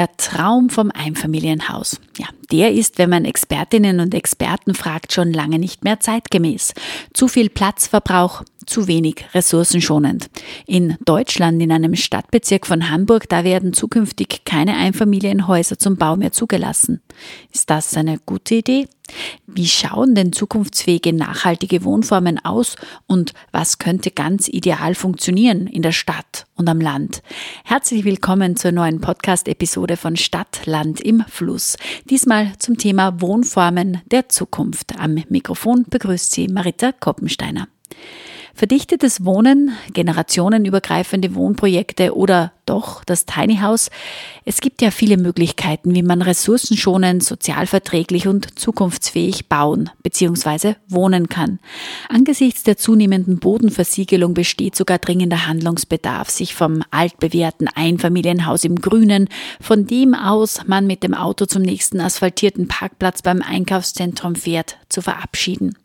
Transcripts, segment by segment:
Der Traum vom Einfamilienhaus. Ja, der ist, wenn man Expertinnen und Experten fragt, schon lange nicht mehr zeitgemäß. Zu viel Platzverbrauch, zu wenig ressourcenschonend. In Deutschland, in einem Stadtbezirk von Hamburg, da werden zukünftig keine Einfamilienhäuser zum Bau mehr zugelassen. Ist das eine gute Idee? Wie schauen denn zukunftsfähige nachhaltige Wohnformen aus und was könnte ganz ideal funktionieren in der Stadt und am Land? Herzlich willkommen zur neuen Podcast-Episode von Stadt, Land im Fluss. Diesmal zum Thema Wohnformen der Zukunft. Am Mikrofon begrüßt Sie Marita Koppensteiner. Verdichtetes Wohnen, generationenübergreifende Wohnprojekte oder doch das Tiny House. Es gibt ja viele Möglichkeiten, wie man ressourcenschonend, sozialverträglich und zukunftsfähig bauen bzw. wohnen kann. Angesichts der zunehmenden Bodenversiegelung besteht sogar dringender Handlungsbedarf, sich vom altbewährten Einfamilienhaus im Grünen, von dem aus man mit dem Auto zum nächsten asphaltierten Parkplatz beim Einkaufszentrum fährt, zu verabschieden.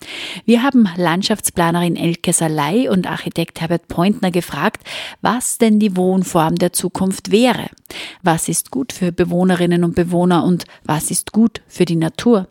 Wir haben Landschaftsplanerin Elke Salai und Architekt Herbert Pointner gefragt, was denn die Wohnform der Zukunft wäre. Was ist gut für Bewohnerinnen und Bewohner und was ist gut für die Natur?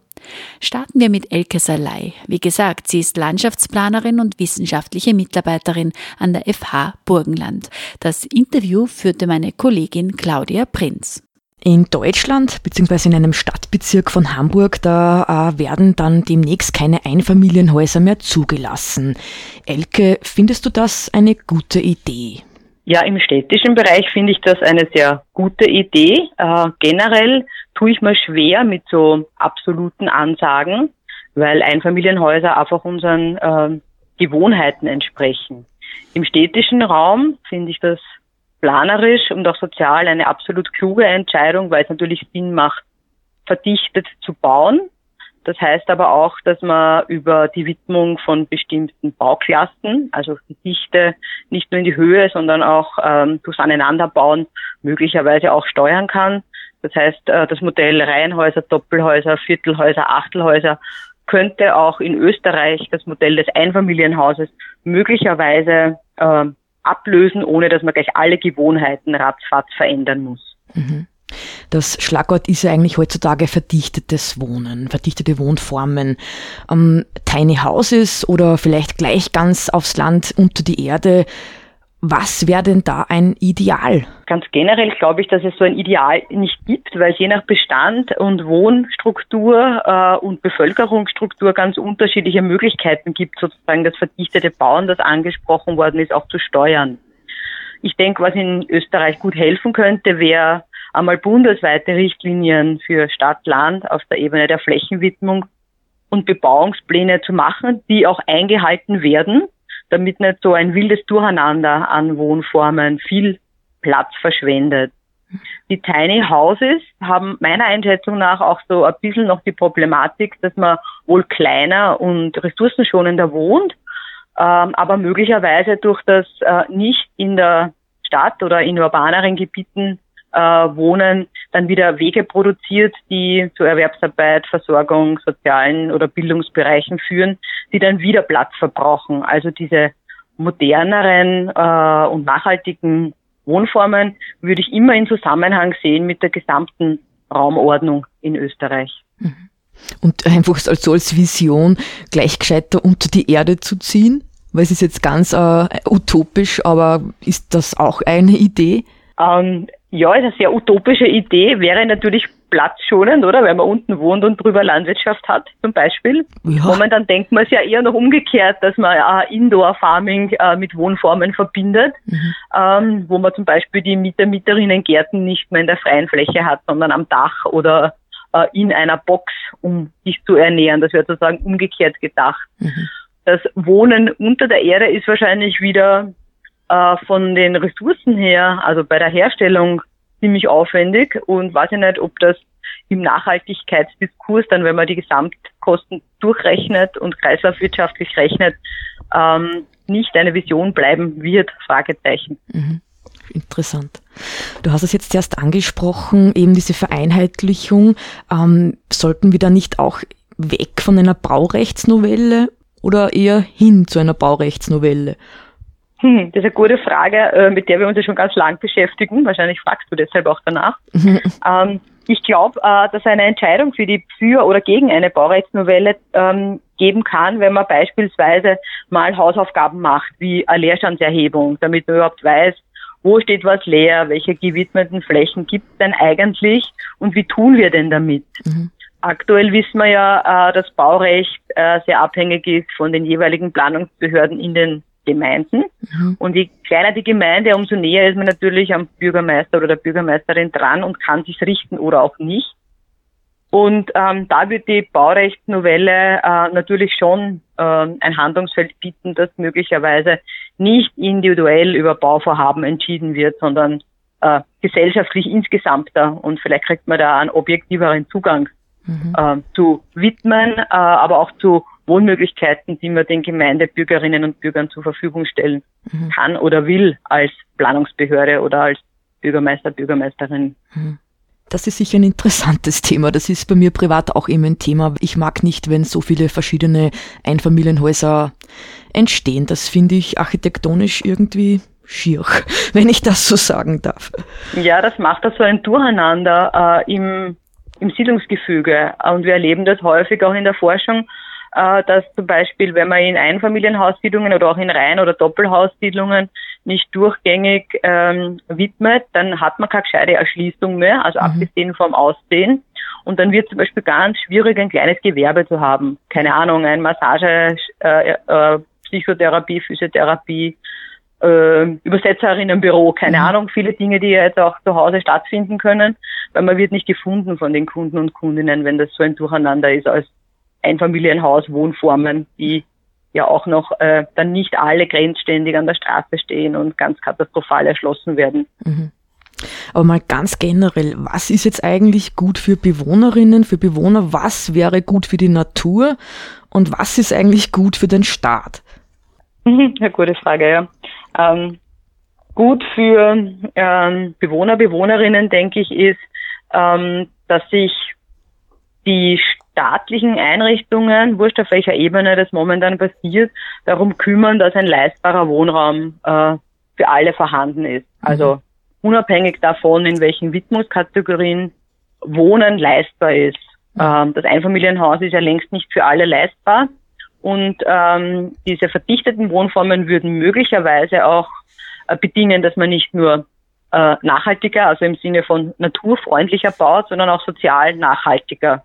Starten wir mit Elke Salai. Wie gesagt, sie ist Landschaftsplanerin und wissenschaftliche Mitarbeiterin an der FH Burgenland. Das Interview führte meine Kollegin Claudia Prinz. In Deutschland bzw. in einem Stadtbezirk von Hamburg, da äh, werden dann demnächst keine Einfamilienhäuser mehr zugelassen. Elke, findest du das eine gute Idee? Ja, im städtischen Bereich finde ich das eine sehr gute Idee. Äh, generell tue ich mir schwer mit so absoluten Ansagen, weil Einfamilienhäuser einfach unseren äh, Gewohnheiten entsprechen. Im städtischen Raum finde ich das planerisch und auch sozial eine absolut kluge Entscheidung, weil es natürlich Sinn macht, verdichtet zu bauen das heißt aber auch, dass man über die Widmung von bestimmten Bauklassen, also die Dichte nicht nur in die Höhe, sondern auch ähm, durchs Aneinanderbauen möglicherweise auch steuern kann. Das heißt, äh, das Modell Reihenhäuser, Doppelhäuser, Viertelhäuser, Achtelhäuser könnte auch in Österreich das Modell des Einfamilienhauses möglicherweise äh, ablösen, ohne dass man gleich alle Gewohnheiten ratzfatz verändern muss. Mhm. Das Schlagwort ist ja eigentlich heutzutage verdichtetes Wohnen, verdichtete Wohnformen. Ähm, Tiny Houses oder vielleicht gleich ganz aufs Land unter die Erde. Was wäre denn da ein Ideal? Ganz generell glaube ich, dass es so ein Ideal nicht gibt, weil es je nach Bestand und Wohnstruktur äh, und Bevölkerungsstruktur ganz unterschiedliche Möglichkeiten gibt, sozusagen das verdichtete Bauen, das angesprochen worden ist, auch zu steuern. Ich denke, was in Österreich gut helfen könnte, wäre einmal bundesweite Richtlinien für Stadt, Land auf der Ebene der Flächenwidmung und Bebauungspläne zu machen, die auch eingehalten werden, damit nicht so ein wildes Durcheinander an Wohnformen viel Platz verschwendet. Die Tiny Houses haben meiner Einschätzung nach auch so ein bisschen noch die Problematik, dass man wohl kleiner und ressourcenschonender wohnt, ähm, aber möglicherweise durch das äh, nicht in der Stadt oder in urbaneren Gebieten äh, Wohnen dann wieder Wege produziert, die zu Erwerbsarbeit, Versorgung, sozialen oder Bildungsbereichen führen, die dann wieder Platz verbrauchen. Also diese moderneren äh, und nachhaltigen Wohnformen würde ich immer in Zusammenhang sehen mit der gesamten Raumordnung in Österreich. Mhm. Und einfach so als Vision gleich gescheiter unter die Erde zu ziehen? Weil es ist jetzt ganz äh, utopisch, aber ist das auch eine Idee? Ähm, ja, ist eine sehr utopische Idee, wäre natürlich platzschonend, oder? Weil man unten wohnt und drüber Landwirtschaft hat, zum Beispiel. Ja. Dann denkt man es ja eher noch umgekehrt, dass man äh, Indoor-Farming äh, mit Wohnformen verbindet, mhm. ähm, wo man zum Beispiel die Mieter, Mieterinnen Gärten nicht mehr in der freien Fläche hat, sondern am Dach oder äh, in einer Box, um sich zu ernähren. Das wäre sozusagen umgekehrt gedacht. Mhm. Das Wohnen unter der Erde ist wahrscheinlich wieder äh, von den Ressourcen her, also bei der Herstellung ziemlich aufwendig und weiß ich nicht, ob das im Nachhaltigkeitsdiskurs dann, wenn man die Gesamtkosten durchrechnet und kreislaufwirtschaftlich rechnet, ähm, nicht eine Vision bleiben wird, Fragezeichen. Mhm. Interessant. Du hast es jetzt erst angesprochen, eben diese Vereinheitlichung. Ähm, sollten wir da nicht auch weg von einer Baurechtsnovelle oder eher hin zu einer Baurechtsnovelle? Hm, das ist eine gute Frage, äh, mit der wir uns ja schon ganz lang beschäftigen. Wahrscheinlich fragst du deshalb auch danach. ähm, ich glaube, äh, dass eine Entscheidung für die für oder gegen eine Baurechtsnovelle ähm, geben kann, wenn man beispielsweise mal Hausaufgaben macht, wie eine Leerstandserhebung, damit man überhaupt weiß, wo steht was leer, welche gewidmeten Flächen gibt es denn eigentlich und wie tun wir denn damit? Mhm. Aktuell wissen wir ja, äh, dass Baurecht äh, sehr abhängig ist von den jeweiligen Planungsbehörden in den Gemeinden. Mhm. Und je kleiner die Gemeinde, umso näher ist man natürlich am Bürgermeister oder der Bürgermeisterin dran und kann sich richten oder auch nicht. Und ähm, da wird die Baurechtsnovelle äh, natürlich schon äh, ein Handlungsfeld bieten, das möglicherweise nicht individuell über Bauvorhaben entschieden wird, sondern äh, gesellschaftlich insgesamter. Und vielleicht kriegt man da einen objektiveren Zugang mhm. äh, zu widmen, äh, aber auch zu Wohnmöglichkeiten, die man den Gemeindebürgerinnen und Bürgern zur Verfügung stellen mhm. kann oder will als Planungsbehörde oder als Bürgermeister, Bürgermeisterin. Mhm. Das ist sicher ein interessantes Thema. Das ist bei mir privat auch immer ein Thema. Ich mag nicht, wenn so viele verschiedene Einfamilienhäuser entstehen. Das finde ich architektonisch irgendwie schier, wenn ich das so sagen darf. Ja, das macht da so ein Durcheinander äh, im, im Siedlungsgefüge. Und wir erleben das häufig auch in der Forschung, dass zum Beispiel, wenn man in Einfamilienhaussiedlungen oder auch in Reihen- oder Doppelhaussiedlungen nicht durchgängig ähm, widmet, dann hat man keine gescheite Erschließung mehr, also mhm. abgesehen vom Aussehen. Und dann wird zum Beispiel ganz schwierig, ein kleines Gewerbe zu haben. Keine Ahnung, ein Massage, äh, äh, Psychotherapie, Physiotherapie, äh, Übersetzerinnenbüro, keine mhm. Ahnung, viele Dinge, die jetzt auch zu Hause stattfinden können, weil man wird nicht gefunden von den Kunden und Kundinnen, wenn das so ein Durcheinander ist als Einfamilienhaus, Wohnformen, die ja auch noch äh, dann nicht alle grenzständig an der Straße stehen und ganz katastrophal erschlossen werden. Mhm. Aber mal ganz generell, was ist jetzt eigentlich gut für Bewohnerinnen, für Bewohner? Was wäre gut für die Natur? Und was ist eigentlich gut für den Staat? Eine gute Frage, ja. Ähm, gut für ähm, Bewohner, Bewohnerinnen, denke ich, ist, ähm, dass sich die staatlichen Einrichtungen, wurscht auf welcher Ebene das momentan passiert, darum kümmern, dass ein leistbarer Wohnraum äh, für alle vorhanden ist. Mhm. Also unabhängig davon, in welchen Widmungskategorien Wohnen leistbar ist. Mhm. Ähm, das Einfamilienhaus ist ja längst nicht für alle leistbar. Und ähm, diese verdichteten Wohnformen würden möglicherweise auch äh, bedingen, dass man nicht nur äh, nachhaltiger, also im Sinne von naturfreundlicher baut, sondern auch sozial nachhaltiger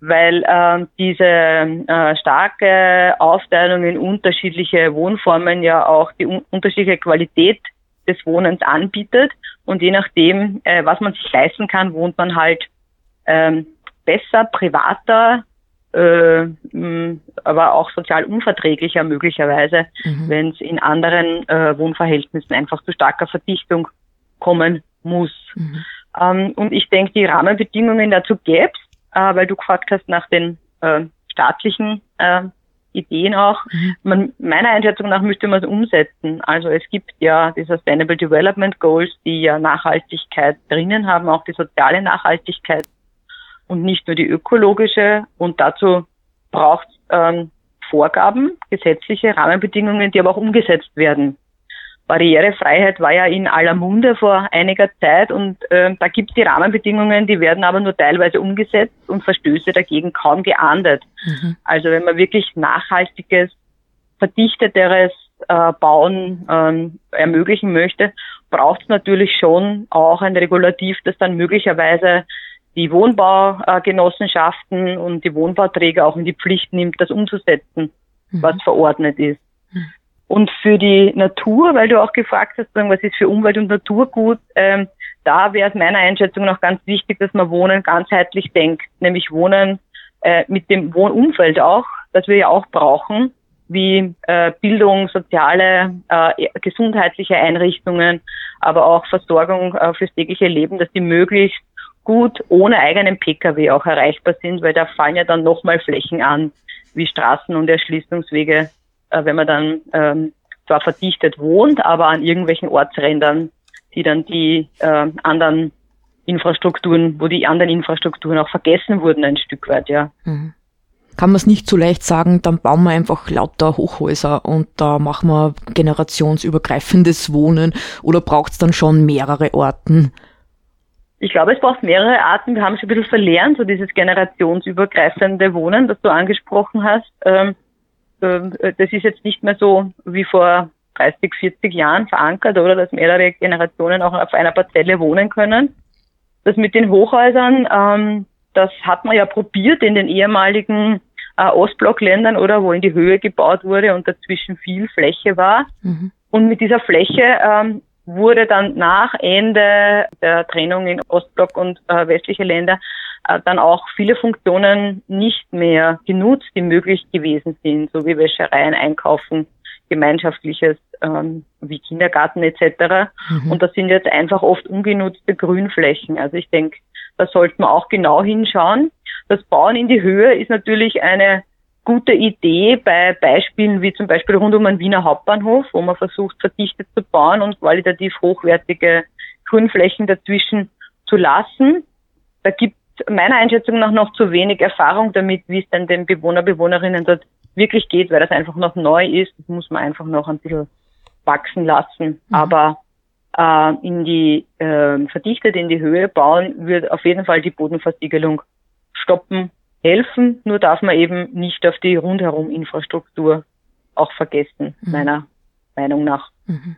weil äh, diese äh, starke Aufteilung in unterschiedliche Wohnformen ja auch die un unterschiedliche Qualität des Wohnens anbietet und je nachdem, äh, was man sich leisten kann, wohnt man halt ähm, besser, privater, äh, mh, aber auch sozial unverträglicher möglicherweise, mhm. wenn es in anderen äh, Wohnverhältnissen einfach zu starker Verdichtung kommen muss. Mhm. Ähm, und ich denke, die Rahmenbedingungen dazu gäbe es, äh, weil du gefragt hast nach den äh, staatlichen äh, Ideen auch. Mhm. Man, meiner Einschätzung nach müsste man es umsetzen. Also es gibt ja die Sustainable Development Goals, die ja Nachhaltigkeit drinnen haben, auch die soziale Nachhaltigkeit und nicht nur die ökologische. Und dazu braucht es ähm, Vorgaben, gesetzliche Rahmenbedingungen, die aber auch umgesetzt werden. Barrierefreiheit war ja in aller Munde vor einiger Zeit und äh, da gibt es die Rahmenbedingungen, die werden aber nur teilweise umgesetzt und Verstöße dagegen kaum geahndet. Mhm. Also wenn man wirklich nachhaltiges, verdichteteres äh, Bauen ähm, ermöglichen möchte, braucht es natürlich schon auch ein Regulativ, das dann möglicherweise die Wohnbaugenossenschaften und die Wohnbauträger auch in die Pflicht nimmt, das umzusetzen, mhm. was verordnet ist. Mhm. Und für die Natur, weil du auch gefragt hast, was ist für Umwelt und Natur gut, ähm, da wäre es meiner Einschätzung noch ganz wichtig, dass man Wohnen ganzheitlich denkt, nämlich Wohnen äh, mit dem Wohnumfeld auch, das wir ja auch brauchen, wie äh, Bildung, soziale, äh, gesundheitliche Einrichtungen, aber auch Versorgung äh, fürs tägliche Leben, dass die möglichst gut ohne eigenen Pkw auch erreichbar sind, weil da fallen ja dann nochmal Flächen an, wie Straßen und Erschließungswege, äh, wenn man dann ähm, zwar verdichtet wohnt, aber an irgendwelchen Ortsrändern, die dann die äh, anderen Infrastrukturen, wo die anderen Infrastrukturen auch vergessen wurden ein Stück weit, ja. Mhm kann man es nicht so leicht sagen, dann bauen wir einfach lauter Hochhäuser und da machen wir generationsübergreifendes Wohnen oder braucht es dann schon mehrere Orten? Ich glaube, es braucht mehrere Arten. Wir haben schon ein bisschen verlernt, so dieses generationsübergreifende Wohnen, das du angesprochen hast. Ähm, äh, das ist jetzt nicht mehr so wie vor 30, 40 Jahren verankert, oder dass mehrere Generationen auch auf einer Parzelle wohnen können. Das mit den Hochhäusern, ähm, das hat man ja probiert in den ehemaligen äh, Ostblockländern oder wo in die Höhe gebaut wurde und dazwischen viel Fläche war. Mhm. Und mit dieser Fläche ähm, wurde dann nach Ende der Trennung in Ostblock und äh, westliche Länder äh, dann auch viele Funktionen nicht mehr genutzt, die möglich gewesen sind, so wie Wäschereien, Einkaufen, gemeinschaftliches ähm, wie Kindergarten etc. Mhm. Und das sind jetzt einfach oft ungenutzte Grünflächen. Also ich denke, da sollte man auch genau hinschauen. Das Bauen in die Höhe ist natürlich eine gute Idee bei Beispielen wie zum Beispiel rund um einen Wiener Hauptbahnhof, wo man versucht, verdichtet zu bauen und qualitativ hochwertige Grünflächen dazwischen zu lassen. Da gibt meiner Einschätzung nach noch zu wenig Erfahrung damit, wie es denn den Bewohner, Bewohnerinnen dort wirklich geht, weil das einfach noch neu ist. Das muss man einfach noch ein bisschen wachsen lassen. Mhm. Aber äh, in die äh, verdichtet in die Höhe bauen wird auf jeden Fall die Bodenversiegelung stoppen, helfen. Nur darf man eben nicht auf die rundherum Infrastruktur auch vergessen, mhm. meiner Meinung nach. Mhm.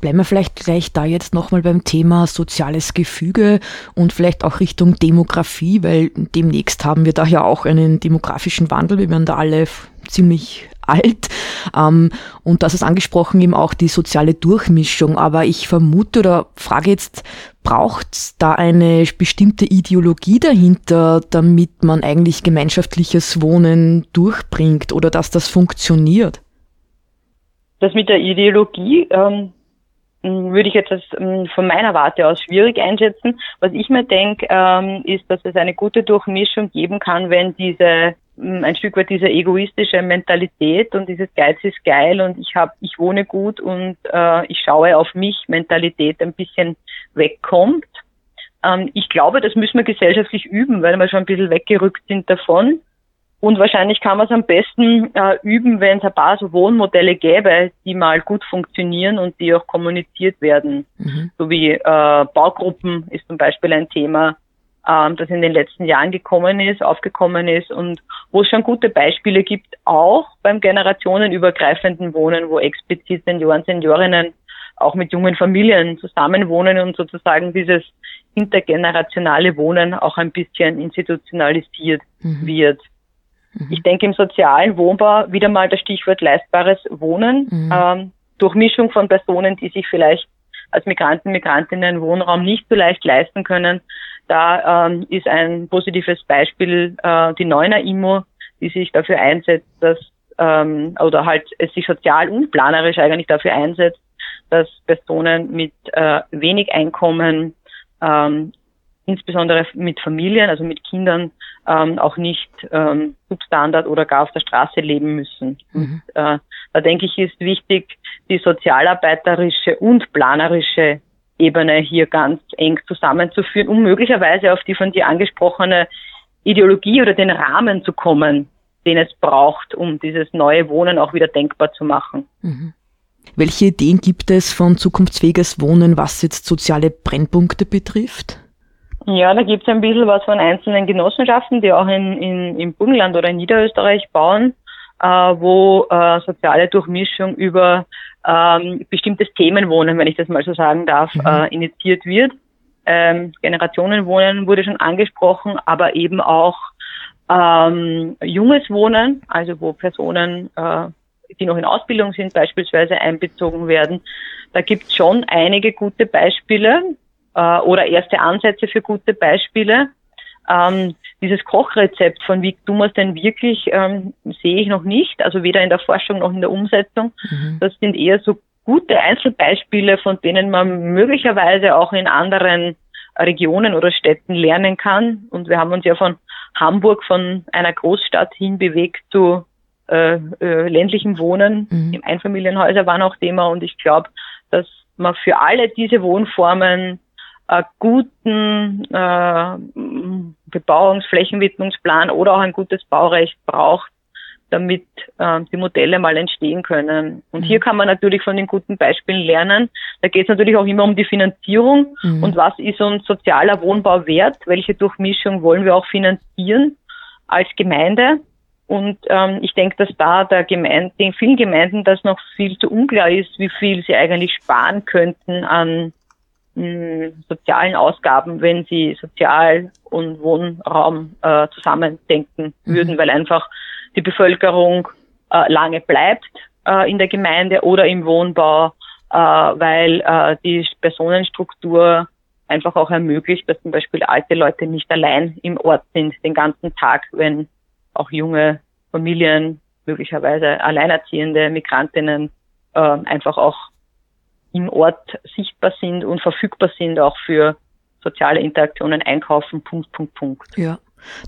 Bleiben wir vielleicht gleich da jetzt nochmal beim Thema soziales Gefüge und vielleicht auch Richtung Demografie, weil demnächst haben wir da ja auch einen demografischen Wandel. Wir werden da alle ziemlich alt. Ähm, und das ist angesprochen eben auch die soziale Durchmischung. Aber ich vermute oder frage jetzt, braucht da eine bestimmte Ideologie dahinter, damit man eigentlich gemeinschaftliches Wohnen durchbringt oder dass das funktioniert? Das mit der Ideologie ähm, würde ich jetzt als, ähm, von meiner Warte aus schwierig einschätzen. Was ich mir denke, ähm, ist, dass es eine gute Durchmischung geben kann, wenn diese ein Stück weit diese egoistische Mentalität und dieses Geiz ist geil und ich habe, ich wohne gut und äh, ich schaue auf mich Mentalität ein bisschen wegkommt. Ähm, ich glaube, das müssen wir gesellschaftlich üben, weil wir schon ein bisschen weggerückt sind davon. Und wahrscheinlich kann man es am besten äh, üben, wenn es ein paar so Wohnmodelle gäbe, die mal gut funktionieren und die auch kommuniziert werden. Mhm. So wie äh, Baugruppen ist zum Beispiel ein Thema, ähm, das in den letzten Jahren gekommen ist, aufgekommen ist und wo es schon gute Beispiele gibt, auch beim generationenübergreifenden Wohnen, wo explizit Senioren, Seniorinnen auch mit jungen Familien zusammenwohnen und sozusagen dieses intergenerationale Wohnen auch ein bisschen institutionalisiert mhm. wird. Mhm. Ich denke im sozialen Wohnbau wieder mal das Stichwort leistbares Wohnen, mhm. ähm, Durchmischung von Personen, die sich vielleicht als Migranten, Migrantinnen Wohnraum nicht so leicht leisten können, da ähm, ist ein positives Beispiel äh, die Neuner Immo, die sich dafür einsetzt, dass ähm, oder halt es sich sozial und planerisch eigentlich dafür einsetzt, dass Personen mit äh, wenig Einkommen, ähm, insbesondere mit Familien, also mit Kindern, ähm, auch nicht ähm, Substandard oder gar auf der Straße leben müssen. Mhm. Und, äh, da denke ich, ist wichtig, die sozialarbeiterische und planerische Ebene hier ganz eng zusammenzuführen, um möglicherweise auf die von dir angesprochene Ideologie oder den Rahmen zu kommen, den es braucht, um dieses neue Wohnen auch wieder denkbar zu machen. Mhm. Welche Ideen gibt es von zukunftsfähiges Wohnen, was jetzt soziale Brennpunkte betrifft? Ja, da gibt es ein bisschen was von einzelnen Genossenschaften, die auch in, in, im Burgenland oder in Niederösterreich bauen, äh, wo äh, soziale Durchmischung über ähm, bestimmtes Themenwohnen, wenn ich das mal so sagen darf, mhm. äh, initiiert wird. Ähm, Generationenwohnen wurde schon angesprochen, aber eben auch ähm, junges Wohnen, also wo Personen, äh, die noch in Ausbildung sind, beispielsweise einbezogen werden. Da gibt es schon einige gute Beispiele äh, oder erste Ansätze für gute Beispiele. Ähm, dieses Kochrezept von wie tun wir es denn wirklich, ähm, sehe ich noch nicht, also weder in der Forschung noch in der Umsetzung. Mhm. Das sind eher so gute Einzelbeispiele, von denen man möglicherweise auch in anderen Regionen oder Städten lernen kann. Und wir haben uns ja von Hamburg, von einer Großstadt hin bewegt zu äh, äh, ländlichem Wohnen. Mhm. Im Einfamilienhäuser waren auch Thema und ich glaube, dass man für alle diese Wohnformen einen guten äh, Bebauungsflächenwidmungsplan oder auch ein gutes Baurecht braucht, damit äh, die Modelle mal entstehen können. Und mhm. hier kann man natürlich von den guten Beispielen lernen. Da geht es natürlich auch immer um die Finanzierung mhm. und was ist uns sozialer Wohnbau wert, welche Durchmischung wollen wir auch finanzieren als Gemeinde. Und ähm, ich denke, dass da der Gemeinde, den vielen Gemeinden das noch viel zu unklar ist, wie viel sie eigentlich sparen könnten an mh, sozialen Ausgaben, wenn sie Sozial- und Wohnraum äh, zusammendenken mhm. würden, weil einfach die Bevölkerung äh, lange bleibt äh, in der Gemeinde oder im Wohnbau, äh, weil äh, die Personenstruktur einfach auch ermöglicht, dass zum Beispiel alte Leute nicht allein im Ort sind den ganzen Tag, wenn auch junge Familien, möglicherweise alleinerziehende Migrantinnen äh, einfach auch im Ort sichtbar sind und verfügbar sind, auch für soziale Interaktionen, Einkaufen, Punkt, Punkt, Punkt. Ja.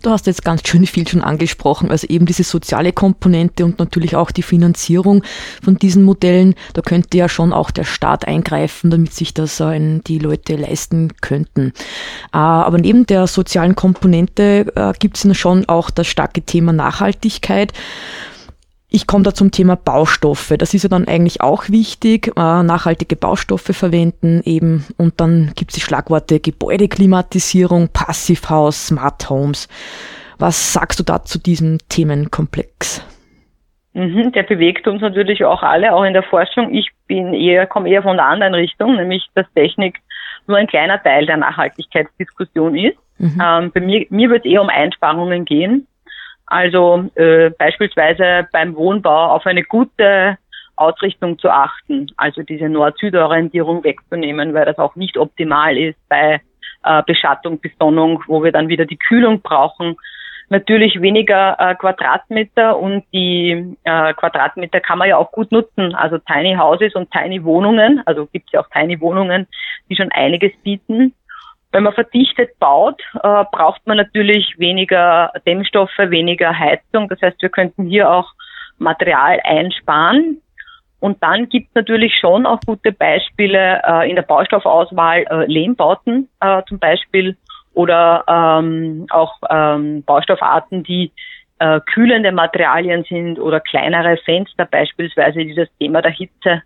Du hast jetzt ganz schön viel schon angesprochen, also eben diese soziale Komponente und natürlich auch die Finanzierung von diesen Modellen. Da könnte ja schon auch der Staat eingreifen, damit sich das äh, die Leute leisten könnten. Äh, aber neben der sozialen Komponente äh, gibt es schon auch das starke Thema Nachhaltigkeit. Ich komme da zum Thema Baustoffe. Das ist ja dann eigentlich auch wichtig. Äh, nachhaltige Baustoffe verwenden eben. Und dann gibt es die Schlagworte Gebäudeklimatisierung, Passivhaus, Smart Homes. Was sagst du da zu diesem Themenkomplex? Mhm, der bewegt uns natürlich auch alle, auch in der Forschung. Ich bin eher, komme eher von der anderen Richtung, nämlich dass Technik nur ein kleiner Teil der Nachhaltigkeitsdiskussion ist. Mhm. Ähm, bei mir, mir wird es eher um Einsparungen gehen. Also äh, beispielsweise beim Wohnbau auf eine gute Ausrichtung zu achten, also diese Nord-Süd-Orientierung wegzunehmen, weil das auch nicht optimal ist bei äh, Beschattung, Besonnung, wo wir dann wieder die Kühlung brauchen. Natürlich weniger äh, Quadratmeter und die äh, Quadratmeter kann man ja auch gut nutzen. Also Tiny Houses und Tiny Wohnungen, also gibt es ja auch Tiny Wohnungen, die schon einiges bieten. Wenn man verdichtet baut, äh, braucht man natürlich weniger Dämmstoffe, weniger Heizung. Das heißt, wir könnten hier auch Material einsparen. Und dann gibt es natürlich schon auch gute Beispiele äh, in der Baustoffauswahl, äh, Lehmbauten äh, zum Beispiel oder ähm, auch ähm, Baustoffarten, die äh, kühlende Materialien sind oder kleinere Fenster beispielsweise, die das Thema der Hitze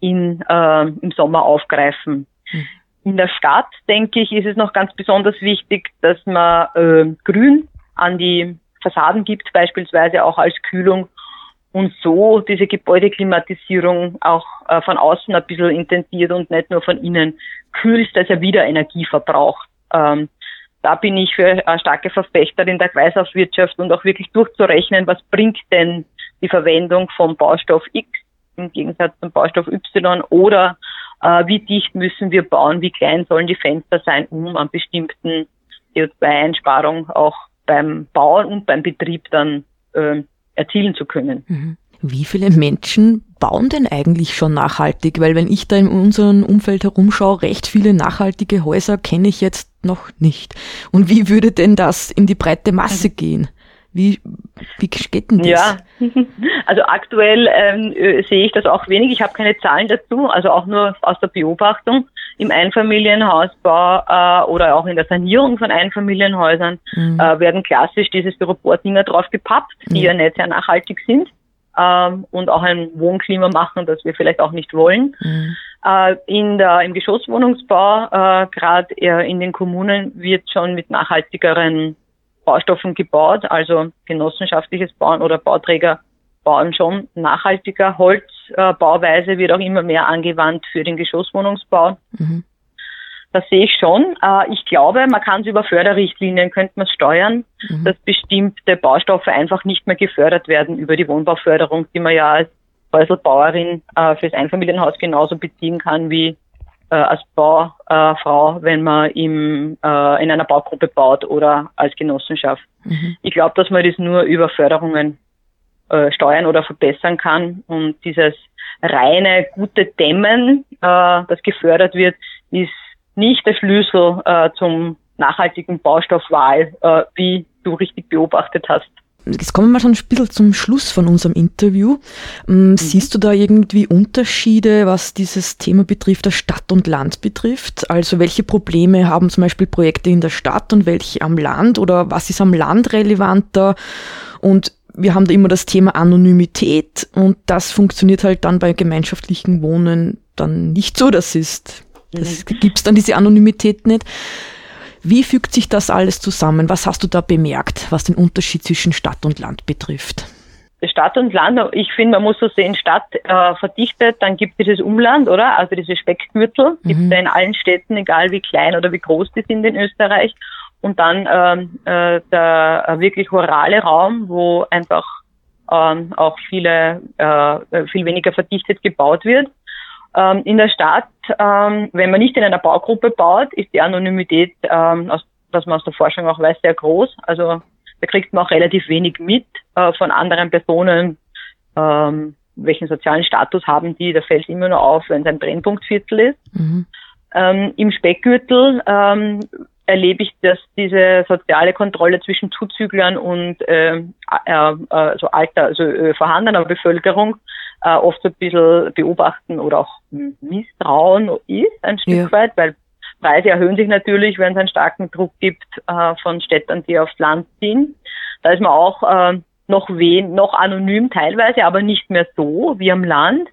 in, äh, im Sommer aufgreifen. Mhm. In der Stadt, denke ich, ist es noch ganz besonders wichtig, dass man äh, Grün an die Fassaden gibt, beispielsweise auch als Kühlung und so diese Gebäudeklimatisierung auch äh, von außen ein bisschen intensiert und nicht nur von innen kühlst, dass er wieder Energie verbraucht. Ähm, da bin ich für eine starke Verfechterin der Kreislaufwirtschaft und auch wirklich durchzurechnen, was bringt denn die Verwendung vom Baustoff X im Gegensatz zum Baustoff Y oder wie dicht müssen wir bauen, wie klein sollen die Fenster sein, um an bestimmten CO2-Einsparung auch beim Bauen und beim Betrieb dann äh, erzielen zu können. Mhm. Wie viele Menschen bauen denn eigentlich schon nachhaltig? Weil wenn ich da in unserem Umfeld herumschaue, recht viele nachhaltige Häuser kenne ich jetzt noch nicht. Und wie würde denn das in die breite Masse mhm. gehen? Wie, wie geht denn das? Ja, also aktuell ähm, äh, sehe ich das auch wenig. Ich habe keine Zahlen dazu, also auch nur aus der Beobachtung. Im Einfamilienhausbau äh, oder auch in der Sanierung von Einfamilienhäusern mhm. äh, werden klassisch diese Styropor-Dinger drauf gepappt, die ja. ja nicht sehr nachhaltig sind ähm, und auch ein Wohnklima machen, das wir vielleicht auch nicht wollen. Mhm. Äh, in der, Im Geschosswohnungsbau, äh, gerade in den Kommunen, wird schon mit nachhaltigeren Baustoffen gebaut, also genossenschaftliches Bauen oder Bauträger bauen schon nachhaltiger. Holzbauweise wird auch immer mehr angewandt für den Geschosswohnungsbau. Mhm. Das sehe ich schon. Äh, ich glaube, man kann es über Förderrichtlinien, könnte man steuern, mhm. dass bestimmte Baustoffe einfach nicht mehr gefördert werden über die Wohnbauförderung, die man ja als Häuselbauerin äh, fürs Einfamilienhaus genauso beziehen kann wie äh, als Baufrau, wenn man im, äh, in einer Baugruppe baut oder als Genossenschaft. Mhm. Ich glaube, dass man das nur über Förderungen äh, steuern oder verbessern kann. Und dieses reine gute Dämmen, äh, das gefördert wird, ist nicht der Schlüssel äh, zum nachhaltigen Baustoffwahl, äh, wie du richtig beobachtet hast. Jetzt kommen wir mal schon ein bisschen zum Schluss von unserem Interview. Ähm, mhm. Siehst du da irgendwie Unterschiede, was dieses Thema betrifft, das Stadt und Land betrifft? Also welche Probleme haben zum Beispiel Projekte in der Stadt und welche am Land oder was ist am Land relevanter? Und wir haben da immer das Thema Anonymität und das funktioniert halt dann bei gemeinschaftlichen Wohnen dann nicht so. Das ist, das mhm. gibt's dann diese Anonymität nicht. Wie fügt sich das alles zusammen? Was hast du da bemerkt, was den Unterschied zwischen Stadt und Land betrifft? Stadt und Land, ich finde, man muss so sehen, Stadt äh, verdichtet, dann gibt es das Umland, oder? Also diese Speckgürtel mhm. gibt es ja in allen Städten, egal wie klein oder wie groß die sind in Österreich. Und dann ähm, äh, der äh, wirklich orale Raum, wo einfach ähm, auch viele, äh, viel weniger verdichtet gebaut wird. Ähm, in der Stadt, ähm, wenn man nicht in einer Baugruppe baut, ist die Anonymität, ähm, aus, was man aus der Forschung auch weiß, sehr groß. Also da kriegt man auch relativ wenig mit äh, von anderen Personen, ähm, welchen sozialen Status haben die. Da fällt immer nur auf, wenn es ein Brennpunktviertel ist. Mhm. Ähm, Im Speckgürtel ähm, erlebe ich, dass diese soziale Kontrolle zwischen Zuzüglern und äh, äh, also alter, also äh, vorhandener Bevölkerung äh, oft so ein bisschen beobachten oder auch Misstrauen ist, ein Stück ja. weit, weil Preise erhöhen sich natürlich, wenn es einen starken Druck gibt äh, von Städtern, die aufs Land ziehen. Da ist man auch äh, noch wen, noch anonym teilweise, aber nicht mehr so wie am Land.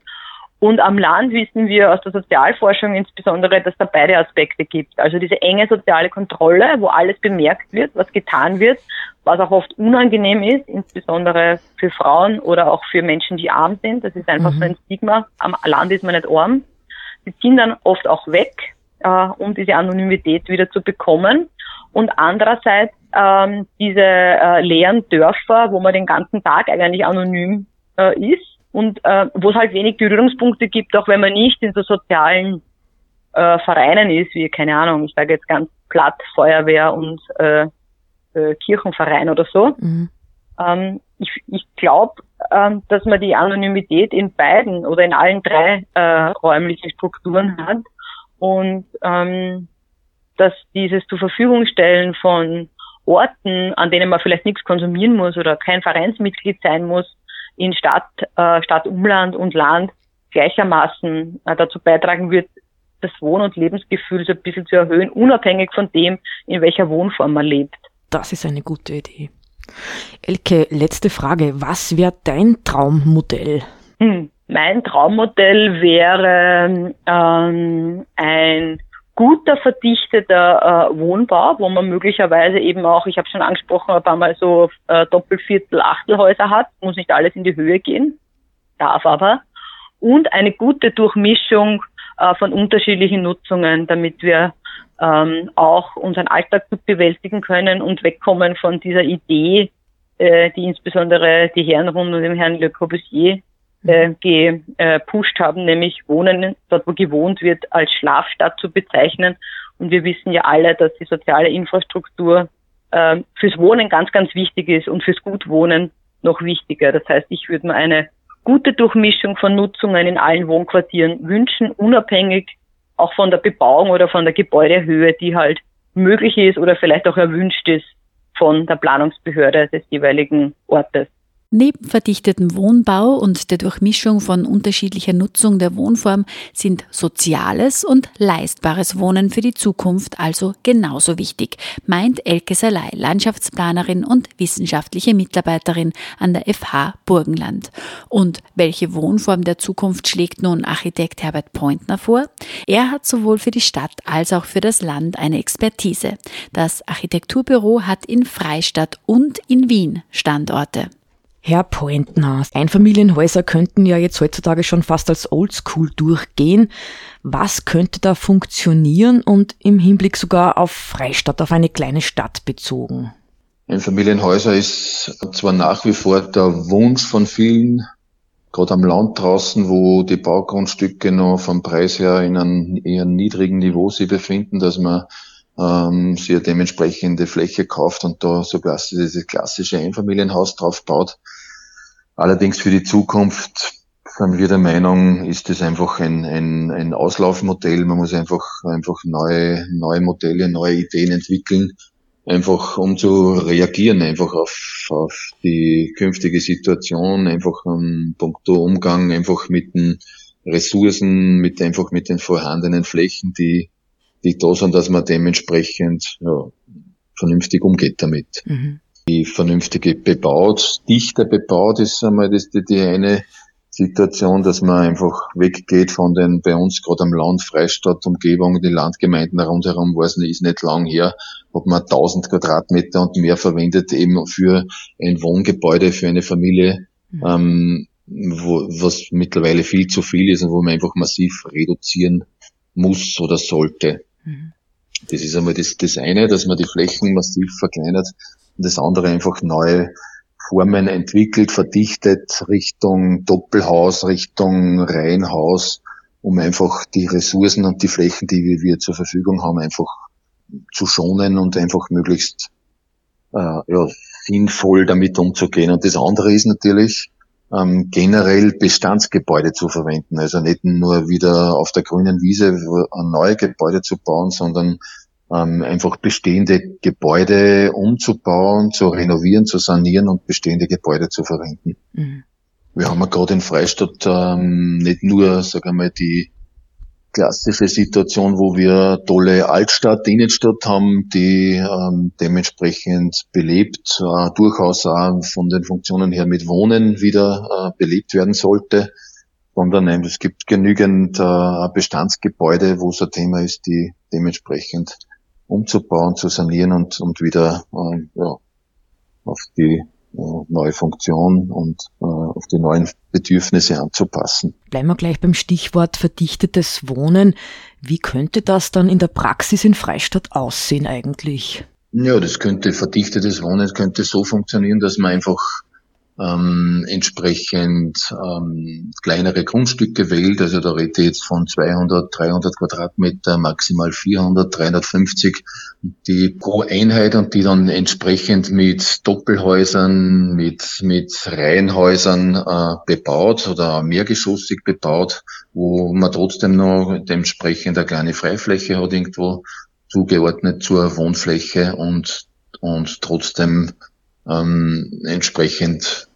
Und am Land wissen wir aus der Sozialforschung insbesondere, dass da beide Aspekte gibt. Also diese enge soziale Kontrolle, wo alles bemerkt wird, was getan wird, was auch oft unangenehm ist, insbesondere für Frauen oder auch für Menschen, die arm sind. Das ist einfach mhm. so ein Stigma. Am Land ist man nicht arm. Die ziehen dann oft auch weg, äh, um diese Anonymität wieder zu bekommen. Und andererseits ähm, diese äh, leeren Dörfer, wo man den ganzen Tag eigentlich anonym äh, ist, und äh, wo es halt wenig Berührungspunkte gibt, auch wenn man nicht in so sozialen äh, Vereinen ist, wie, keine Ahnung, ich sage jetzt ganz platt, Feuerwehr und äh, äh, Kirchenverein oder so. Mhm. Ähm, ich ich glaube, ähm, dass man die Anonymität in beiden oder in allen drei äh, räumlichen Strukturen hat und ähm, dass dieses zur Verfügung stellen von Orten, an denen man vielleicht nichts konsumieren muss oder kein Vereinsmitglied sein muss, in Stadt, äh, Stadt, Umland und Land gleichermaßen äh, dazu beitragen wird, das Wohn- und Lebensgefühl so ein bisschen zu erhöhen, unabhängig von dem, in welcher Wohnform man lebt. Das ist eine gute Idee. Elke, letzte Frage. Was wäre dein Traummodell? Hm, mein Traummodell wäre ähm, ein guter verdichteter äh, Wohnbau, wo man möglicherweise eben auch, ich habe schon angesprochen, ein paar Mal so äh, Doppelviertel, Achtelhäuser hat, muss nicht alles in die Höhe gehen, darf aber. Und eine gute Durchmischung äh, von unterschiedlichen Nutzungen, damit wir ähm, auch unseren Alltag gut bewältigen können und wegkommen von dieser Idee, äh, die insbesondere die Herren rund um den Herrn Le Corbusier äh, gepusht haben, nämlich Wohnen, dort wo gewohnt wird, als Schlafstadt zu bezeichnen. Und wir wissen ja alle, dass die soziale Infrastruktur äh, fürs Wohnen ganz, ganz wichtig ist und fürs Gutwohnen noch wichtiger. Das heißt, ich würde mir eine gute Durchmischung von Nutzungen in allen Wohnquartieren wünschen, unabhängig auch von der Bebauung oder von der Gebäudehöhe, die halt möglich ist oder vielleicht auch erwünscht ist von der Planungsbehörde des jeweiligen Ortes. Neben verdichtetem Wohnbau und der Durchmischung von unterschiedlicher Nutzung der Wohnform sind soziales und leistbares Wohnen für die Zukunft also genauso wichtig, meint Elke Salai, Landschaftsplanerin und wissenschaftliche Mitarbeiterin an der FH Burgenland. Und welche Wohnform der Zukunft schlägt nun Architekt Herbert Pointner vor? Er hat sowohl für die Stadt als auch für das Land eine Expertise. Das Architekturbüro hat in Freistadt und in Wien Standorte. Herr Pointner, Einfamilienhäuser könnten ja jetzt heutzutage schon fast als Oldschool durchgehen. Was könnte da funktionieren und im Hinblick sogar auf Freistadt, auf eine kleine Stadt bezogen? Einfamilienhäuser ist zwar nach wie vor der Wunsch von vielen gerade am Land draußen, wo die Baugrundstücke noch vom Preis her in einem eher niedrigen Niveau sich befinden, dass man ähm, eine dementsprechende Fläche kauft und da sogar dieses klassische Einfamilienhaus drauf baut. Allerdings für die Zukunft sind wir der Meinung, ist das einfach ein, ein, ein Auslaufmodell. Man muss einfach, einfach neue, neue Modelle, neue Ideen entwickeln, einfach um zu reagieren, einfach auf, auf die künftige Situation, einfach um puncto Umgang, einfach mit den Ressourcen, mit einfach mit den vorhandenen Flächen, die, die da sind, dass man dementsprechend ja, vernünftig umgeht damit. Mhm. Die vernünftige bebaut, dichter bebaut ist einmal das, die, die eine Situation, dass man einfach weggeht von den bei uns gerade am Land, Freistadt, Umgebung, die Landgemeinden rundherum, weiß nicht, ist nicht lang her, hat man 1000 Quadratmeter und mehr verwendet eben für ein Wohngebäude für eine Familie, mhm. ähm, wo, was mittlerweile viel zu viel ist und wo man einfach massiv reduzieren muss oder sollte. Mhm. Das ist einmal das, das eine, dass man die Flächen massiv verkleinert und das andere einfach neue Formen entwickelt, verdichtet Richtung Doppelhaus, Richtung Reihenhaus, um einfach die Ressourcen und die Flächen, die wir zur Verfügung haben, einfach zu schonen und einfach möglichst äh, ja, sinnvoll damit umzugehen. Und das andere ist natürlich, ähm, generell Bestandsgebäude zu verwenden. Also nicht nur wieder auf der grünen Wiese neue Gebäude zu bauen, sondern ähm, einfach bestehende Gebäude umzubauen, zu renovieren, zu sanieren und bestehende Gebäude zu verwenden. Mhm. Wir haben ja gerade in Freistadt ähm, nicht nur, sagen wir mal, die klassische Situation, wo wir tolle Altstadt, Innenstadt haben, die ähm, dementsprechend belebt, äh, durchaus auch von den Funktionen her mit Wohnen wieder äh, belebt werden sollte, sondern es gibt genügend äh, Bestandsgebäude, wo es ein Thema ist, die dementsprechend umzubauen, zu sanieren und, und wieder äh, ja, auf die äh, neue Funktion und äh, auf die neuen Bedürfnisse anzupassen. Bleiben wir gleich beim Stichwort verdichtetes Wohnen. Wie könnte das dann in der Praxis in Freistadt aussehen eigentlich? Ja, das könnte verdichtetes Wohnen könnte so funktionieren, dass man einfach ähm, entsprechend ähm, kleinere Grundstücke wählt. Also da rede ich jetzt von 200, 300 Quadratmeter, maximal 400, 350. Die pro Einheit und die dann entsprechend mit Doppelhäusern, mit, mit Reihenhäusern äh, bebaut oder mehrgeschossig bebaut, wo man trotzdem noch dementsprechend eine kleine Freifläche hat irgendwo zugeordnet zur Wohnfläche und, und trotzdem ähm, entsprechend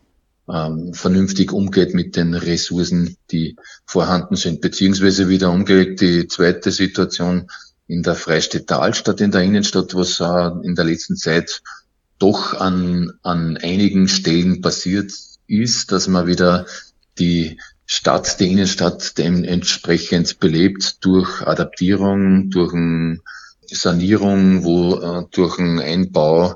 ähm, vernünftig umgeht mit den Ressourcen, die vorhanden sind. Beziehungsweise wieder umgelegt die zweite Situation in der Freistädter Altstadt in der Innenstadt, was äh, in der letzten Zeit doch an, an einigen Stellen passiert ist, dass man wieder die Stadt, die Innenstadt dementsprechend belebt durch Adaptierung, durch Sanierung, wo äh, durch einen Einbau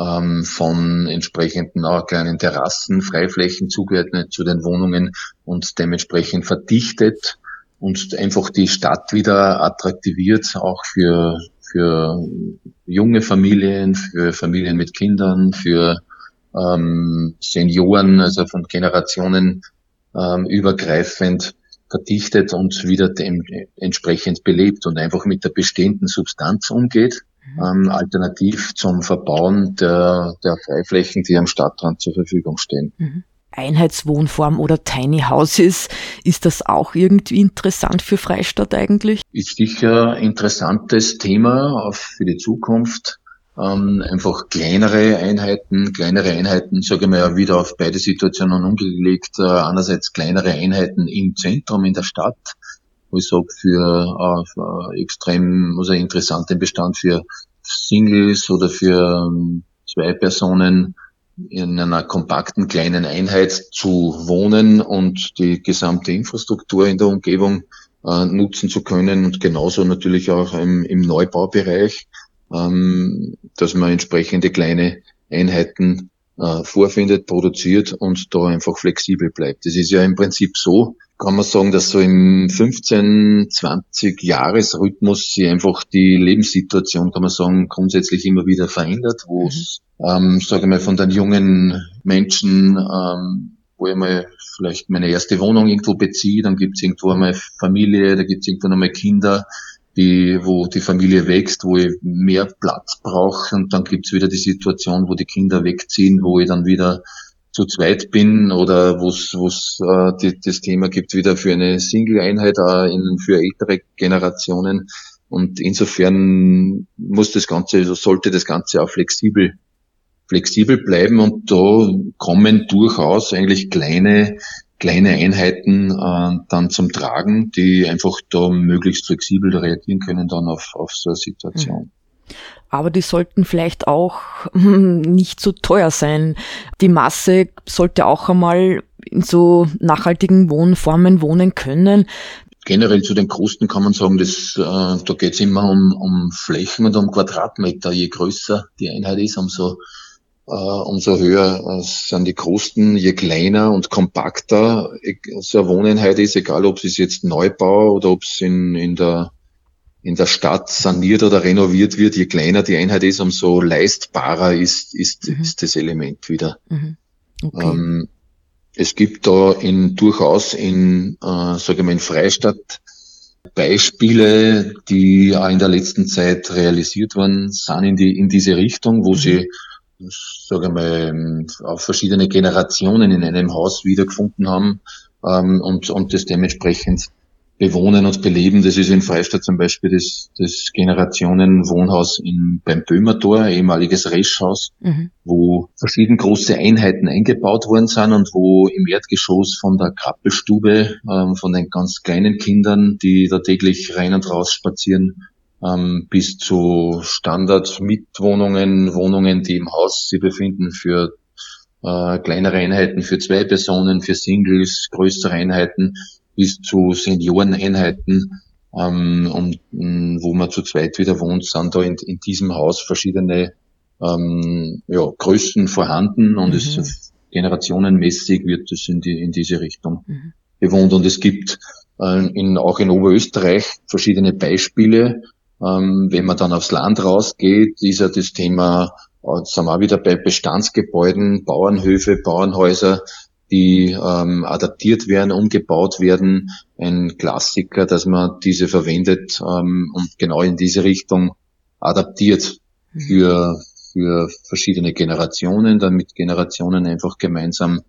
ähm, von entsprechenden auch kleinen Terrassen, Freiflächen zugeordnet zu den Wohnungen und dementsprechend verdichtet und einfach die Stadt wieder attraktiviert, auch für, für junge Familien, für Familien mit Kindern, für ähm, Senioren, also von Generationen ähm, übergreifend verdichtet und wieder dem, entsprechend belebt und einfach mit der bestehenden Substanz umgeht ähm, alternativ zum Verbauen der, der Freiflächen, die am Stadtrand zur Verfügung stehen. Mhm. Einheitswohnform oder Tiny Houses, ist das auch irgendwie interessant für Freistadt eigentlich? Ist sicher ein interessantes Thema für die Zukunft. Ähm, einfach kleinere Einheiten, kleinere Einheiten, sage ich mal, ja, wieder auf beide Situationen umgelegt. Äh, einerseits kleinere Einheiten im Zentrum in der Stadt, wo ich sage, für, äh, für extrem also interessanten Bestand für Singles oder für ähm, zwei Personen in einer kompakten kleinen Einheit zu wohnen und die gesamte Infrastruktur in der Umgebung äh, nutzen zu können und genauso natürlich auch im, im Neubaubereich, ähm, dass man entsprechende kleine Einheiten äh, vorfindet, produziert und da einfach flexibel bleibt. Das ist ja im Prinzip so, kann man sagen, dass so im 15, 20 Jahresrhythmus sich einfach die Lebenssituation, kann man sagen, grundsätzlich immer wieder verändert, wo es, mhm. ähm, sage ich mal, von den jungen Menschen ähm, wo ich mal vielleicht meine erste Wohnung irgendwo beziehe, dann gibt's irgendwo einmal Familie, da gibt's irgendwo einmal Kinder, die, wo die Familie wächst, wo ich mehr Platz brauche und dann gibt's wieder die Situation, wo die Kinder wegziehen, wo ich dann wieder zu zweit bin oder wo es äh, das Thema gibt wieder für eine Single-Einheit äh, in, für ältere Generationen. Und insofern muss das Ganze, also sollte das Ganze auch flexibel, flexibel bleiben und da kommen durchaus eigentlich kleine, kleine Einheiten äh, dann zum Tragen, die einfach da möglichst flexibel reagieren können dann auf, auf so eine Situation. Mhm aber die sollten vielleicht auch hm, nicht so teuer sein. Die Masse sollte auch einmal in so nachhaltigen Wohnformen wohnen können. Generell zu den Kosten kann man sagen, dass, äh, da geht es immer um, um Flächen und um Quadratmeter. Je größer die Einheit ist, umso, äh, umso höher äh, sind die Kosten. Je kleiner und kompakter so eine Wohneinheit ist, egal ob es jetzt Neubau oder ob es in, in der in der Stadt saniert oder renoviert wird, je kleiner die Einheit ist, umso leistbarer ist, ist, mhm. ist das Element wieder. Mhm. Okay. Ähm, es gibt da in, durchaus in, äh, sage ich mal, in Freistadt Beispiele, die auch in der letzten Zeit realisiert worden sind in, die, in diese Richtung, wo mhm. sie, sage ich mal, auch verschiedene Generationen in einem Haus wiedergefunden haben ähm, und, und das dementsprechend bewohnen und beleben. Das ist in Freistadt zum Beispiel das, das Generationenwohnhaus in, beim Böhmertor, ehemaliges Reschhaus, mhm. wo verschieden große Einheiten eingebaut worden sind und wo im Erdgeschoss von der Krappelstube, ähm, von den ganz kleinen Kindern, die da täglich rein und raus spazieren, ähm, bis zu Standard-Mietwohnungen, Wohnungen, die im Haus sich befinden für äh, kleinere Einheiten für zwei Personen, für Singles, größere Einheiten bis zu Senioreneinheiten, ähm, und, mm, wo man zu zweit wieder wohnt, sind da in, in diesem Haus verschiedene ähm, ja, Größen vorhanden und mhm. es generationenmäßig wird es in, die, in diese Richtung mhm. bewohnt. Und es gibt äh, in, auch in Oberösterreich verschiedene Beispiele. Ähm, wenn man dann aufs Land rausgeht, ist ja das Thema, äh, sind wir wieder bei Bestandsgebäuden, Bauernhöfe, Bauernhäuser, die ähm, adaptiert werden, umgebaut werden. Ein Klassiker, dass man diese verwendet ähm, und genau in diese Richtung adaptiert mhm. für, für verschiedene Generationen, damit Generationen einfach gemeinsam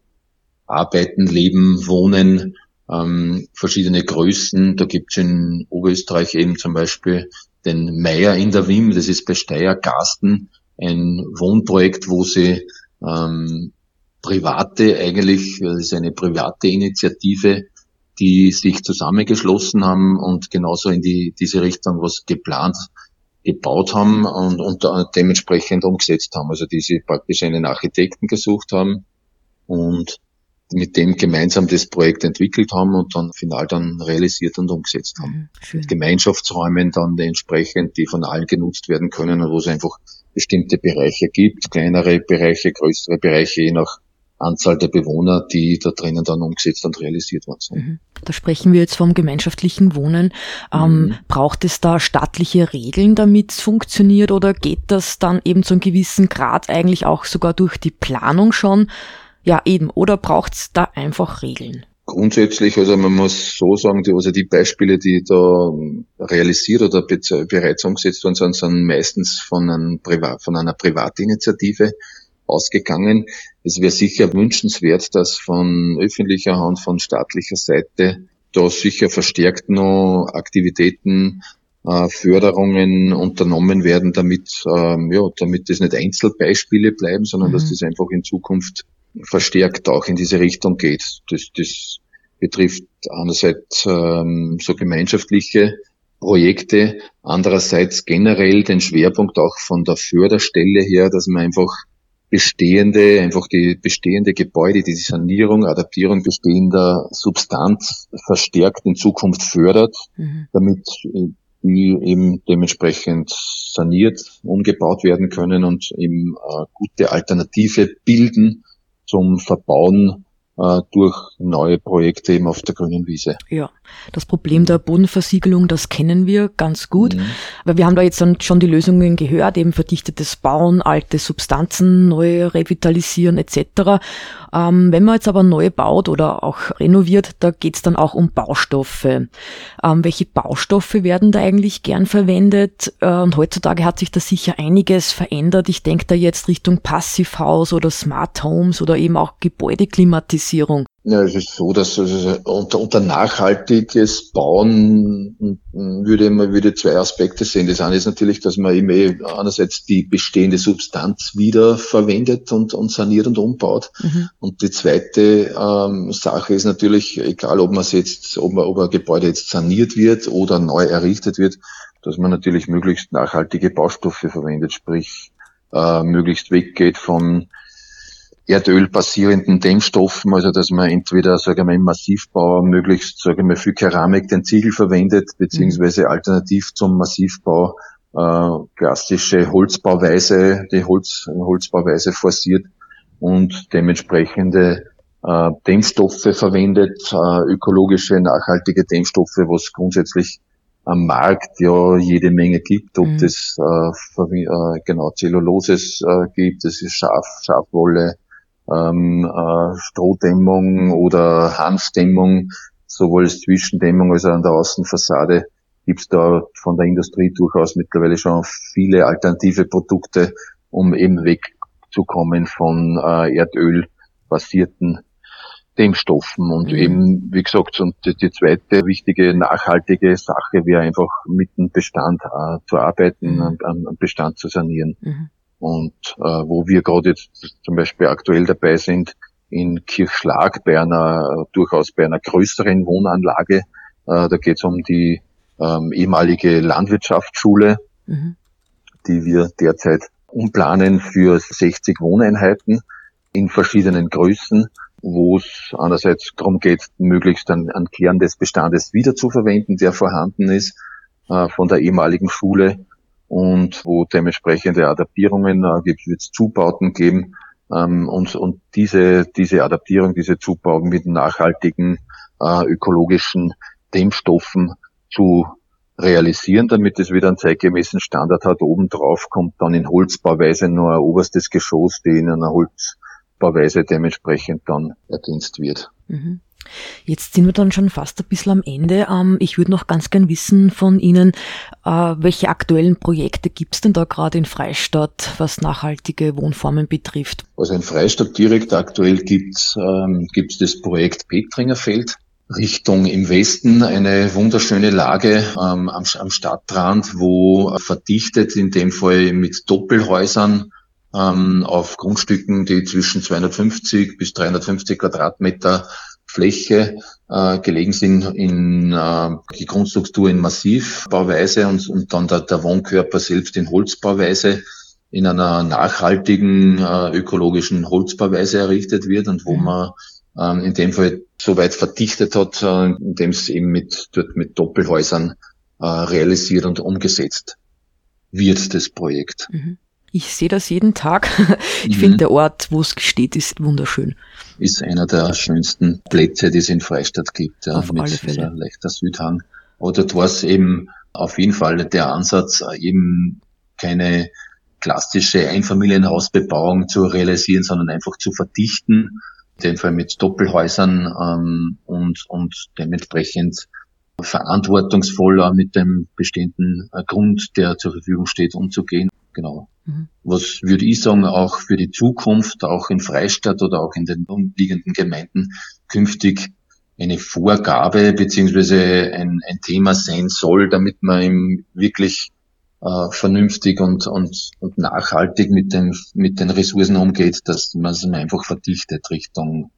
arbeiten, leben, wohnen, ähm, verschiedene Größen. Da gibt es in Oberösterreich eben zum Beispiel den Meier in der Wim, das ist bei Steyr-Garsten ein Wohnprojekt, wo sie ähm, private eigentlich, das ist eine private Initiative, die sich zusammengeschlossen haben und genauso in die, diese Richtung was geplant, gebaut haben und, und dementsprechend umgesetzt haben. Also die sie praktisch einen Architekten gesucht haben und mit dem gemeinsam das Projekt entwickelt haben und dann final dann realisiert und umgesetzt haben. Mhm, schön. Gemeinschaftsräumen dann entsprechend, die von allen genutzt werden können und wo es einfach bestimmte Bereiche gibt, kleinere Bereiche, größere Bereiche, je nach Anzahl der Bewohner, die da drinnen dann umgesetzt und realisiert worden sind. Mhm. Da sprechen wir jetzt vom gemeinschaftlichen Wohnen. Ähm, mhm. Braucht es da staatliche Regeln, damit es funktioniert oder geht das dann eben zu einem gewissen Grad eigentlich auch sogar durch die Planung schon? Ja, eben. Oder braucht es da einfach Regeln? Grundsätzlich, also man muss so sagen, die, also die Beispiele, die da realisiert oder bereits umgesetzt worden sind, sind meistens von, einem Privat, von einer Privatinitiative ausgegangen. Es wäre sicher wünschenswert, dass von öffentlicher Hand, von staatlicher Seite da sicher verstärkt noch Aktivitäten, äh, Förderungen unternommen werden, damit, ähm, ja, damit das nicht Einzelbeispiele bleiben, sondern mhm. dass das einfach in Zukunft verstärkt auch in diese Richtung geht. Das, das betrifft einerseits ähm, so gemeinschaftliche Projekte, andererseits generell den Schwerpunkt auch von der Förderstelle her, dass man einfach bestehende, einfach die bestehende Gebäude, die Sanierung, Adaptierung bestehender Substanz verstärkt in Zukunft fördert, mhm. damit die eben dementsprechend saniert, umgebaut werden können und eben äh, gute Alternative bilden zum Verbauen äh, durch neue Projekte eben auf der grünen Wiese. Ja, das Problem der Bodenversiegelung, das kennen wir ganz gut. Mhm. Aber wir haben da jetzt dann schon die Lösungen gehört, eben verdichtetes Bauen, alte Substanzen neu revitalisieren etc. Ähm, wenn man jetzt aber neu baut oder auch renoviert, da geht's dann auch um Baustoffe. Ähm, welche Baustoffe werden da eigentlich gern verwendet? Äh, und heutzutage hat sich da sicher einiges verändert. Ich denke da jetzt Richtung Passivhaus oder Smart Homes oder eben auch Gebäudeklimatisierung. Ja, es ist so, dass also unter, unter nachhaltiges Bauen würde man würde zwei Aspekte sehen. Das eine ist natürlich, dass man eben eh einerseits die bestehende Substanz wieder verwendet und, und saniert und umbaut. Mhm. Und die zweite ähm, Sache ist natürlich, egal ob man es jetzt, ob, man, ob ein Gebäude jetzt saniert wird oder neu errichtet wird, dass man natürlich möglichst nachhaltige Baustoffe verwendet, sprich äh, möglichst weggeht von Erdöl basierenden Dämmstoffen, also dass man entweder, sagen wir, im Massivbau möglichst, sagen wir, für Keramik den Ziegel verwendet, beziehungsweise alternativ zum Massivbau äh, klassische Holzbauweise, die Holz, Holzbauweise forciert und dementsprechende äh, Dämmstoffe verwendet, äh, ökologische, nachhaltige Dämmstoffe, was grundsätzlich am Markt ja jede Menge gibt, ob mhm. das äh, äh, genau Zelluloses äh, gibt, das ist Schaf, Schafwolle, ähm, äh, Strohdämmung oder Hanfdämmung, sowohl als Zwischendämmung als auch an der Außenfassade gibt es da von der Industrie durchaus mittlerweile schon viele alternative Produkte, um eben wegzukommen von äh, Erdöl basierten Dämmstoffen. Und mhm. eben, wie gesagt, und die, die, zweite wichtige nachhaltige Sache wäre einfach mit dem Bestand äh, zu arbeiten, mhm. am, am Bestand zu sanieren. Mhm. Und äh, wo wir gerade jetzt zum Beispiel aktuell dabei sind, in Kirchschlag bei einer durchaus bei einer größeren Wohnanlage. Äh, da geht es um die ähm, ehemalige Landwirtschaftsschule, mhm. die wir derzeit umplanen für 60 Wohneinheiten in verschiedenen Größen, wo es einerseits darum geht, möglichst einen, einen Kern des Bestandes wiederzuverwenden, der vorhanden ist, äh, von der ehemaligen Schule und wo dementsprechende Adaptierungen äh, gibt, wird es Zubauten geben ähm, und, und diese, diese Adaptierung, diese Zubauten mit nachhaltigen äh, ökologischen Dämmstoffen zu realisieren, damit es wieder einen zeitgemäßen Standard hat. Obendrauf kommt dann in Holzbauweise nur ein oberstes Geschoss, die in einer Holzbauweise dementsprechend dann ergänzt wird. Mhm. Jetzt sind wir dann schon fast ein bisschen am Ende. Ähm, ich würde noch ganz gern wissen von Ihnen, äh, welche aktuellen Projekte gibt es denn da gerade in Freistadt, was nachhaltige Wohnformen betrifft? Also in Freistadt direkt aktuell gibt es ähm, das Projekt Petringerfeld. Richtung im Westen eine wunderschöne Lage ähm, am, am Stadtrand, wo verdichtet in dem Fall mit Doppelhäusern ähm, auf Grundstücken, die zwischen 250 bis 350 Quadratmeter Fläche äh, gelegen sind in äh, die Grundstruktur in Massivbauweise und, und dann der, der Wohnkörper selbst in Holzbauweise in einer nachhaltigen äh, ökologischen Holzbauweise errichtet wird und wo mhm. man ähm, in dem Fall so weit verdichtet hat, äh, indem es eben mit, dort mit Doppelhäusern äh, realisiert und umgesetzt wird, das Projekt. Mhm. Ich sehe das jeden Tag. Ich mhm. finde, der Ort, wo es steht, ist wunderschön. Ist einer der schönsten Plätze, die es in Freistadt gibt. Ja, Auf mit alle Fälle. leichter Südhang. Oder dort war es eben auf jeden Fall der Ansatz, eben keine klassische Einfamilienhausbebauung zu realisieren, sondern einfach zu verdichten, in dem Fall mit Doppelhäusern ähm, und, und dementsprechend verantwortungsvoller mit dem bestehenden äh, Grund, der zur Verfügung steht, umzugehen. Genau. Mhm. Was würde ich sagen, auch für die Zukunft, auch in Freistadt oder auch in den umliegenden Gemeinden künftig eine Vorgabe beziehungsweise ein, ein Thema sein soll, damit man ihm wirklich äh, vernünftig und, und, und nachhaltig mit den, mit den Ressourcen umgeht, dass man es einfach verdichtet Richtung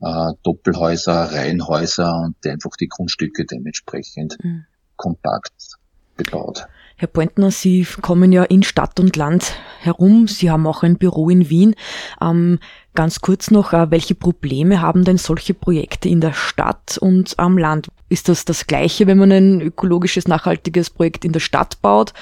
äh, Doppelhäuser, Reihenhäuser und einfach die Grundstücke dementsprechend mhm. kompakt bebaut. Herr Pointner, Sie kommen ja in Stadt und Land herum. Sie haben auch ein Büro in Wien. Ähm, ganz kurz noch, äh, welche Probleme haben denn solche Projekte in der Stadt und am Land? Ist das das Gleiche, wenn man ein ökologisches, nachhaltiges Projekt in der Stadt baut?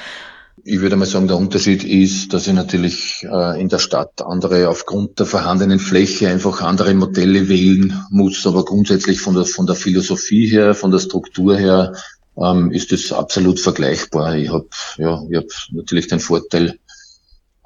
Ich würde mal sagen, der Unterschied ist, dass ich natürlich äh, in der Stadt andere aufgrund der vorhandenen Fläche einfach andere Modelle wählen muss, aber grundsätzlich von der, von der Philosophie her, von der Struktur her ähm, ist es absolut vergleichbar. Ich habe ja, ich hab natürlich den Vorteil,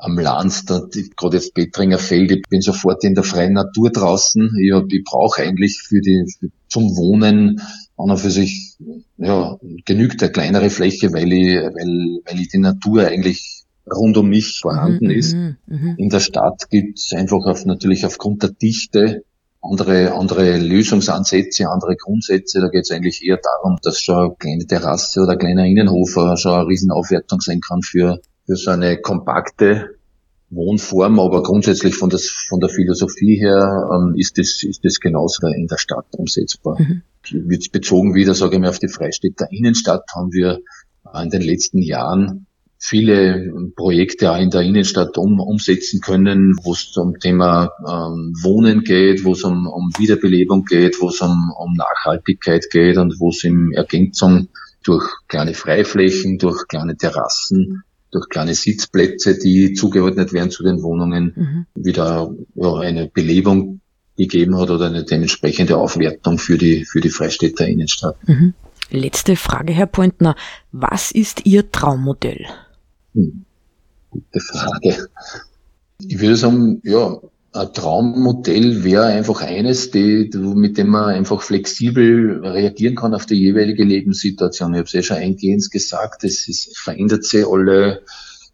am Land, gerade jetzt Bettringer Feld, ich bin sofort in der freien Natur draußen. Ich, ich brauche eigentlich für die für, zum Wohnen an und für sich ja, genügt eine kleinere Fläche, weil ich, weil, weil ich die Natur eigentlich rund um mich vorhanden mhm, ist. Mhm, mhm. In der Stadt gibt es einfach auf, natürlich aufgrund der Dichte andere, andere Lösungsansätze, andere Grundsätze. Da geht es eigentlich eher darum, dass schon eine kleine Terrasse oder ein kleiner Innenhof schon eine Riesenaufwertung sein kann für, für so eine kompakte Wohnform, aber grundsätzlich von, das, von der Philosophie her ähm, ist das, ist das genauso in der Stadt umsetzbar. Mhm. Bezogen wieder, sage ich mal, auf die Freistädter Innenstadt haben wir in den letzten Jahren viele Projekte auch in der Innenstadt um, umsetzen können, wo es um Thema ähm, Wohnen geht, wo es um, um Wiederbelebung geht, wo es um, um Nachhaltigkeit geht und wo es in Ergänzung durch kleine Freiflächen, durch kleine Terrassen, durch kleine Sitzplätze, die zugeordnet werden zu den Wohnungen, mhm. wieder ja, eine Belebung gegeben hat oder eine dementsprechende Aufwertung für die, für die Freistädter Innenstadt. Mhm. Letzte Frage, Herr Pointner. Was ist Ihr Traummodell? Hm. Gute Frage. Ich würde sagen, ja, ein Traummodell wäre einfach eines, die, mit dem man einfach flexibel reagieren kann auf die jeweilige Lebenssituation. Ich habe es ja schon eingehend gesagt, es ist, verändert sich alle,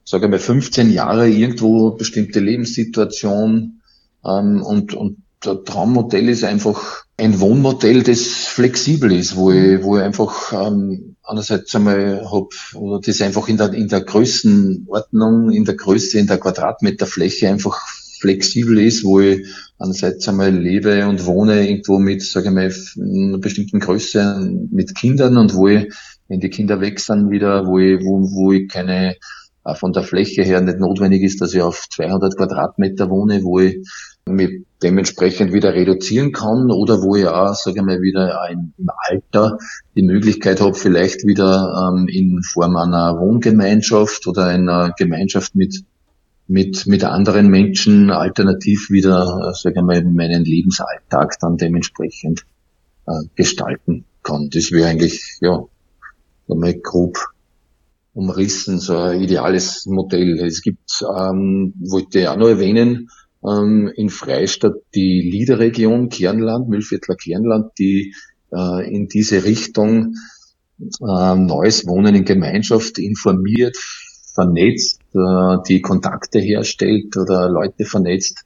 sage ich mal, 15 Jahre irgendwo bestimmte Lebenssituation ähm, und, und der Traummodell ist einfach ein Wohnmodell, das flexibel ist, wo ich, wo ich einfach ähm, einerseits einmal hab, oder das einfach in der, in der Größenordnung, in der Größe, in der Quadratmeterfläche einfach flexibel ist, wo ich einerseits einmal lebe und wohne irgendwo mit, sage ich mal, einer bestimmten Größe mit Kindern und wo ich, wenn die Kinder weg sind wieder, wo ich, wo, wo ich keine, äh, von der Fläche her nicht notwendig ist, dass ich auf 200 Quadratmeter wohne, wo ich mich dementsprechend wieder reduzieren kann oder wo ich auch, sage ich mal, wieder im Alter die Möglichkeit habe, vielleicht wieder ähm, in Form einer Wohngemeinschaft oder einer Gemeinschaft mit mit mit anderen Menschen alternativ wieder, äh, sage ich mal, meinen Lebensalltag dann dementsprechend äh, gestalten kann. Das wäre eigentlich ja einmal grob umrissen, so ein ideales Modell. Es gibt, ähm, wollte ich auch noch erwähnen, ähm, in Freistadt die Liederregion Kernland, Müllviertler Kernland, die äh, in diese Richtung äh, neues Wohnen in Gemeinschaft informiert, vernetzt, äh, die Kontakte herstellt oder Leute vernetzt,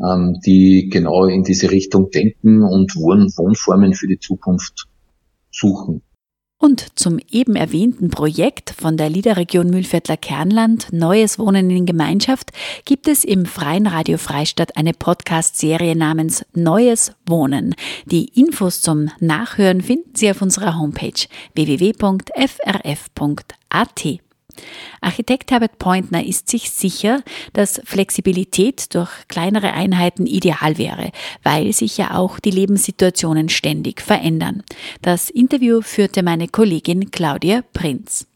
ähm, die genau in diese Richtung denken und Wohnformen für die Zukunft suchen. Und zum eben erwähnten Projekt von der Liederregion Mühlviertler Kernland Neues Wohnen in Gemeinschaft gibt es im Freien Radio Freistadt eine Podcast-Serie namens Neues Wohnen. Die Infos zum Nachhören finden Sie auf unserer Homepage www.frf.at. Architekt Herbert Pointner ist sich sicher, dass Flexibilität durch kleinere Einheiten ideal wäre, weil sich ja auch die Lebenssituationen ständig verändern. Das Interview führte meine Kollegin Claudia Prinz.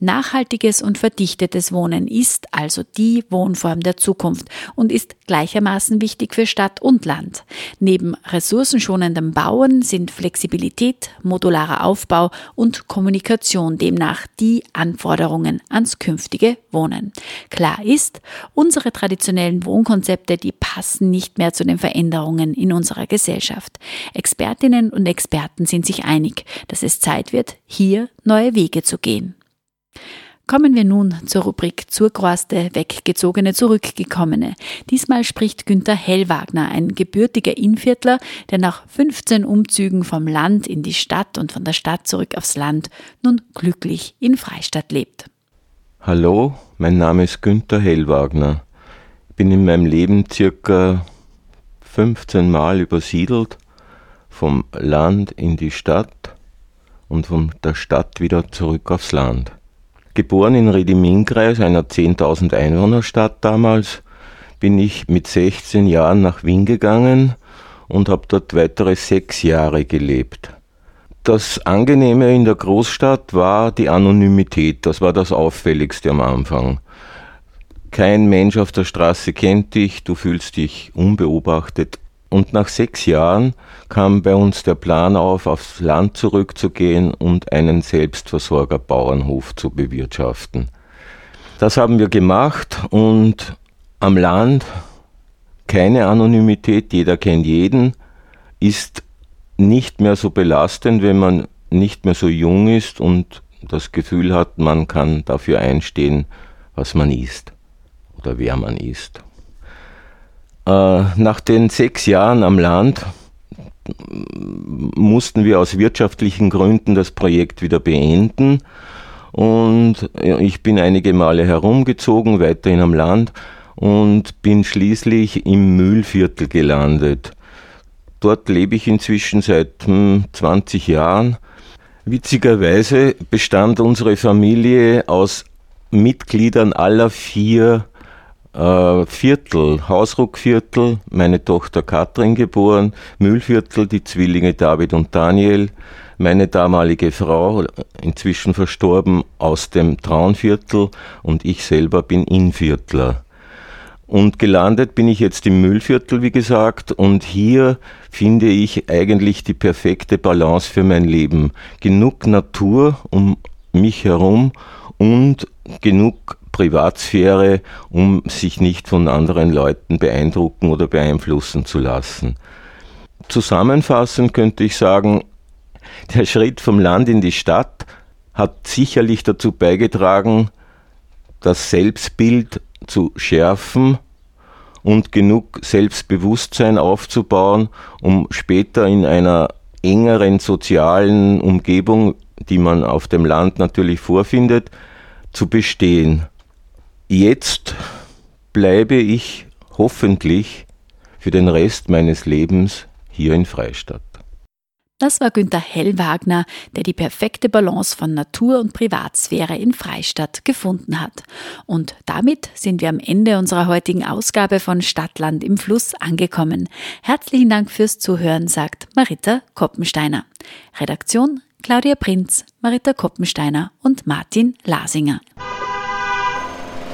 Nachhaltiges und verdichtetes Wohnen ist also die Wohnform der Zukunft und ist gleichermaßen wichtig für Stadt und Land. Neben ressourcenschonendem Bauen sind Flexibilität, modularer Aufbau und Kommunikation demnach die Anforderungen ans künftige Wohnen. Klar ist, unsere traditionellen Wohnkonzepte, die passen nicht mehr zu den Veränderungen in unserer Gesellschaft. Expertinnen und Experten sind sich einig, dass es Zeit wird, hier neue Wege zu gehen. Kommen wir nun zur Rubrik Zurgroaste, Weggezogene, Zurückgekommene. Diesmal spricht Günther Hellwagner, ein gebürtiger Innviertler, der nach 15 Umzügen vom Land in die Stadt und von der Stadt zurück aufs Land nun glücklich in Freistadt lebt. Hallo, mein Name ist Günther Hellwagner. Ich bin in meinem Leben circa 15 Mal übersiedelt, vom Land in die Stadt und von der Stadt wieder zurück aufs Land. Geboren in Rediminkreis, einer 10.000 Einwohnerstadt damals, bin ich mit 16 Jahren nach Wien gegangen und habe dort weitere sechs Jahre gelebt. Das Angenehme in der Großstadt war die Anonymität, das war das Auffälligste am Anfang. Kein Mensch auf der Straße kennt dich, du fühlst dich unbeobachtet, und nach sechs Jahren kam bei uns der Plan auf, aufs Land zurückzugehen und einen Selbstversorger-Bauernhof zu bewirtschaften. Das haben wir gemacht und am Land keine Anonymität, jeder kennt jeden, ist nicht mehr so belastend, wenn man nicht mehr so jung ist und das Gefühl hat, man kann dafür einstehen, was man ist oder wer man ist. Äh, nach den sechs Jahren am Land mussten wir aus wirtschaftlichen Gründen das Projekt wieder beenden. Und ich bin einige Male herumgezogen, weiterhin am Land und bin schließlich im Mühlviertel gelandet. Dort lebe ich inzwischen seit 20 hm, Jahren. Witzigerweise bestand unsere Familie aus Mitgliedern aller vier äh, Viertel, Hausruckviertel, meine Tochter Katrin geboren, Mühlviertel, die Zwillinge David und Daniel, meine damalige Frau, inzwischen verstorben, aus dem Traunviertel und ich selber bin Inviertler. Und gelandet bin ich jetzt im Müllviertel, wie gesagt, und hier finde ich eigentlich die perfekte Balance für mein Leben. Genug Natur um mich herum und genug Privatsphäre, um sich nicht von anderen Leuten beeindrucken oder beeinflussen zu lassen. Zusammenfassend könnte ich sagen, der Schritt vom Land in die Stadt hat sicherlich dazu beigetragen, das Selbstbild zu schärfen und genug Selbstbewusstsein aufzubauen, um später in einer engeren sozialen Umgebung, die man auf dem Land natürlich vorfindet, zu bestehen. Jetzt bleibe ich hoffentlich für den Rest meines Lebens hier in Freistadt. Das war Günter Hellwagner, der die perfekte Balance von Natur und Privatsphäre in Freistadt gefunden hat. Und damit sind wir am Ende unserer heutigen Ausgabe von Stadtland im Fluss angekommen. Herzlichen Dank fürs Zuhören, sagt Marita Koppensteiner. Redaktion Claudia Prinz, Marita Koppensteiner und Martin Lasinger.